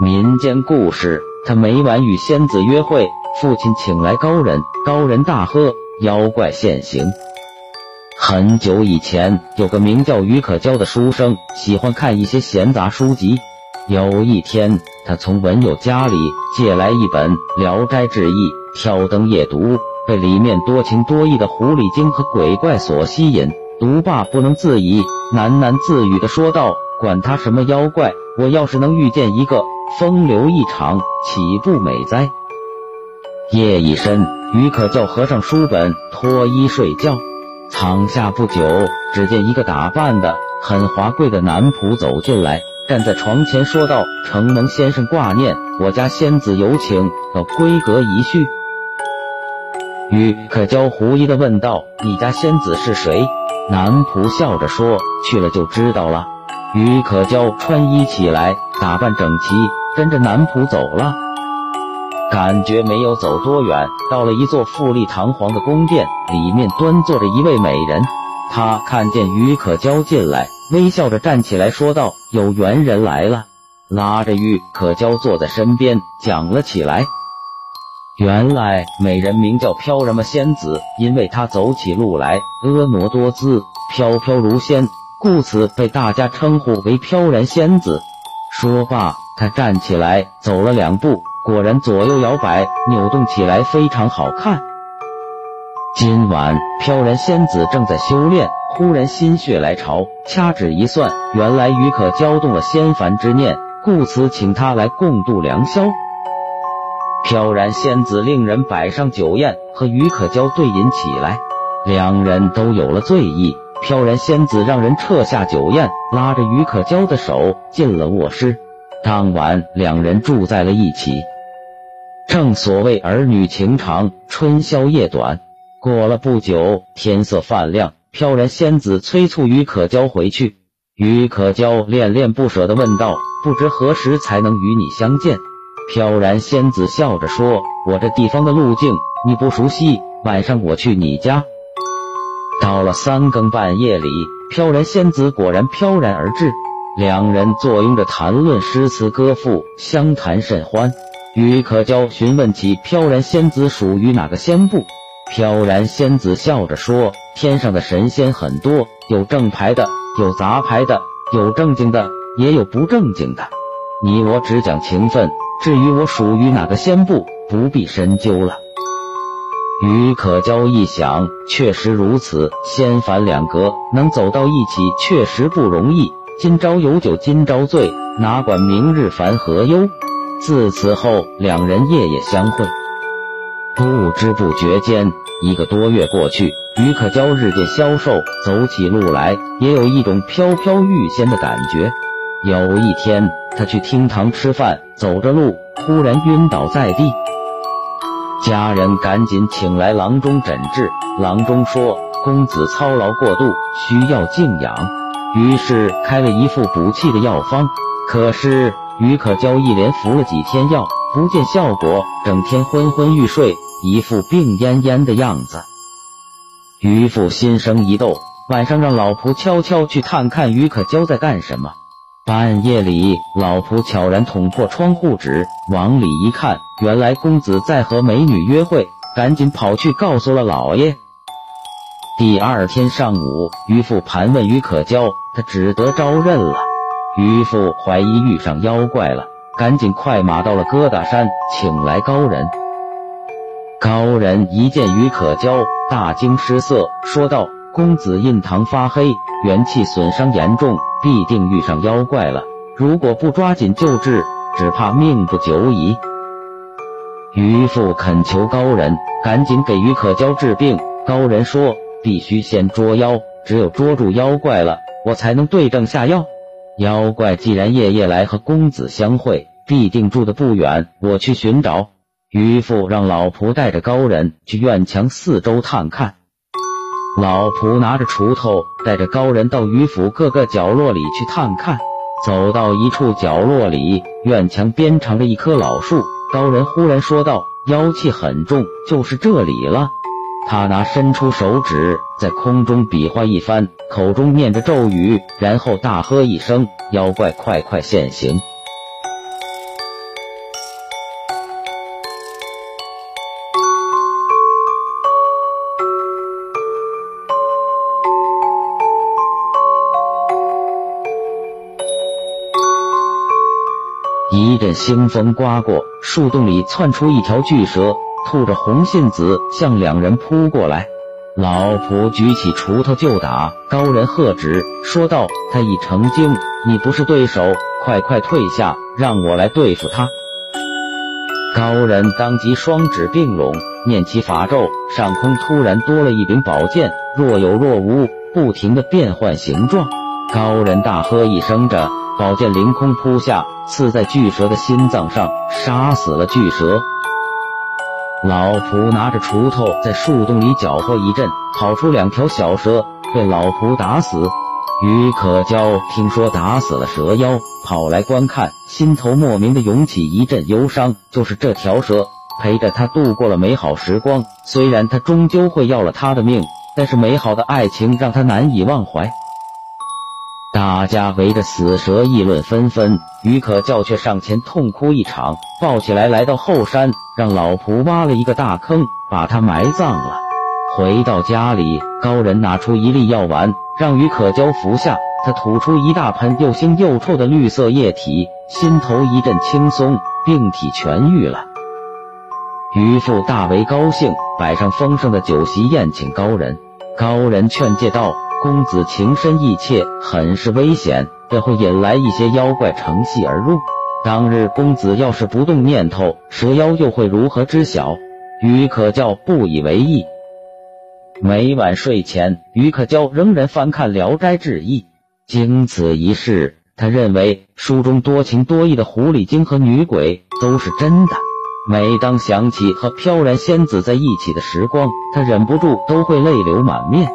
民间故事，他每晚与仙子约会，父亲请来高人，高人大喝，妖怪现形。很久以前，有个名叫于可娇的书生，喜欢看一些闲杂书籍。有一天，他从文友家里借来一本《聊斋志异》，挑灯夜读，被里面多情多义的狐狸精和鬼怪所吸引，读罢不能自已，喃喃自语的说道：“管他什么妖怪，我要是能遇见一个。”风流一场，岂不美哉？夜已深，于可教合上书本，脱衣睡觉。躺下不久，只见一个打扮的很华贵的男仆走进来，站在床前说道：“承蒙先生挂念，我家仙子有请，要闺阁一叙。”于可娇狐疑的问道：“你家仙子是谁？”男仆笑着说：“去了就知道了。”于可娇穿衣起来，打扮整齐，跟着男仆走了。感觉没有走多远，到了一座富丽堂皇的宫殿，里面端坐着一位美人。他看见于可娇进来，微笑着站起来说道：“有缘人来了。”拉着于可娇坐在身边，讲了起来。原来美人名叫飘然仙子，因为她走起路来婀娜多姿，飘飘如仙。故此被大家称呼为飘然仙子。说罢，他站起来走了两步，果然左右摇摆，扭动起来非常好看。今晚飘然仙子正在修炼，忽然心血来潮，掐指一算，原来于可交动了仙凡之念，故此请他来共度良宵。飘然仙子令人摆上酒宴，和于可交对饮起来，两人都有了醉意。飘然仙子让人撤下酒宴，拉着于可娇的手进了卧室。当晚，两人住在了一起。正所谓儿女情长，春宵夜短。过了不久，天色泛亮，飘然仙子催促于可娇回去。于可娇恋恋不舍地问道：“不知何时才能与你相见？”飘然仙子笑着说：“我这地方的路径你不熟悉，晚上我去你家。”到了三更半夜里，飘然仙子果然飘然而至，两人坐拥着谈论诗词歌赋，相谈甚欢。于可娇询问起飘然仙子属于哪个仙部，飘然仙子笑着说：“天上的神仙很多，有正牌的，有杂牌的，有正经的，也有不正经的。你我只讲情分，至于我属于哪个仙部，不必深究了。”于可娇一想，确实如此，仙凡两隔能走到一起，确实不容易。今朝有酒今朝醉，哪管明日烦何忧？自此后，两人夜夜相会。不知不觉间，一个多月过去，于可娇日渐消瘦，走起路来也有一种飘飘欲仙的感觉。有一天，他去厅堂吃饭，走着路，忽然晕倒在地。家人赶紧请来郎中诊治，郎中说公子操劳过度，需要静养，于是开了一副补气的药方。可是于可娇一连服了几天药，不见效果，整天昏昏欲睡，一副病恹恹的样子。于父心生一窦，晚上让老仆悄悄去探看于可娇在干什么。半夜里，老仆悄然捅破窗户纸，往里一看，原来公子在和美女约会，赶紧跑去告诉了老爷。第二天上午，渔父盘问于可娇，他只得招认了。渔父怀疑遇上妖怪了，赶紧快马到了疙瘩山，请来高人。高人一见于可娇，大惊失色，说道：“公子印堂发黑，元气损伤严重。”必定遇上妖怪了，如果不抓紧救治，只怕命不久矣。渔父恳求高人赶紧给于可娇治病。高人说：“必须先捉妖，只有捉住妖怪了，我才能对症下药。妖怪既然夜夜来和公子相会，必定住的不远，我去寻找。”渔父让老仆带着高人去院墙四周探看。老仆拿着锄头，带着高人到余府各个角落里去探看。走到一处角落里，院墙边藏着一棵老树。高人忽然说道：“妖气很重，就是这里了。”他拿伸出手指在空中比划一番，口中念着咒语，然后大喝一声：“妖怪，快快现形！”一阵腥风刮过，树洞里窜出一条巨蛇，吐着红信子向两人扑过来。老仆举起锄头就打，高人喝止，说道：“他已成精，你不是对手，快快退下，让我来对付他。”高人当即双指并拢，念起法咒，上空突然多了一柄宝剑，若有若无，不停的变换形状。高人大喝一声着，宝剑凌空扑下，刺在巨蛇的心脏上，杀死了巨蛇。老仆拿着锄头在树洞里搅和一阵，跑出两条小蛇，被老仆打死。于可娇听说打死了蛇妖，跑来观看，心头莫名的涌起一阵忧伤。就是这条蛇陪着他度过了美好时光，虽然他终究会要了他的命，但是美好的爱情让他难以忘怀。大家围着死蛇议论纷纷，于可教却上前痛哭一场，抱起来来到后山，让老仆挖了一个大坑，把他埋葬了。回到家里，高人拿出一粒药丸，让于可娇服下。他吐出一大盆又腥又臭的绿色液体，心头一阵轻松，病体痊愈了。渔父大为高兴，摆上丰盛的酒席宴请高人。高人劝诫道。公子情深意切，很是危险，这会引来一些妖怪乘隙而入。当日公子要是不动念头，蛇妖又会如何知晓？于可教不以为意。每晚睡前，于可教仍然翻看《聊斋志异》，经此一事，他认为书中多情多义的狐狸精和女鬼都是真的。每当想起和飘然仙子在一起的时光，他忍不住都会泪流满面。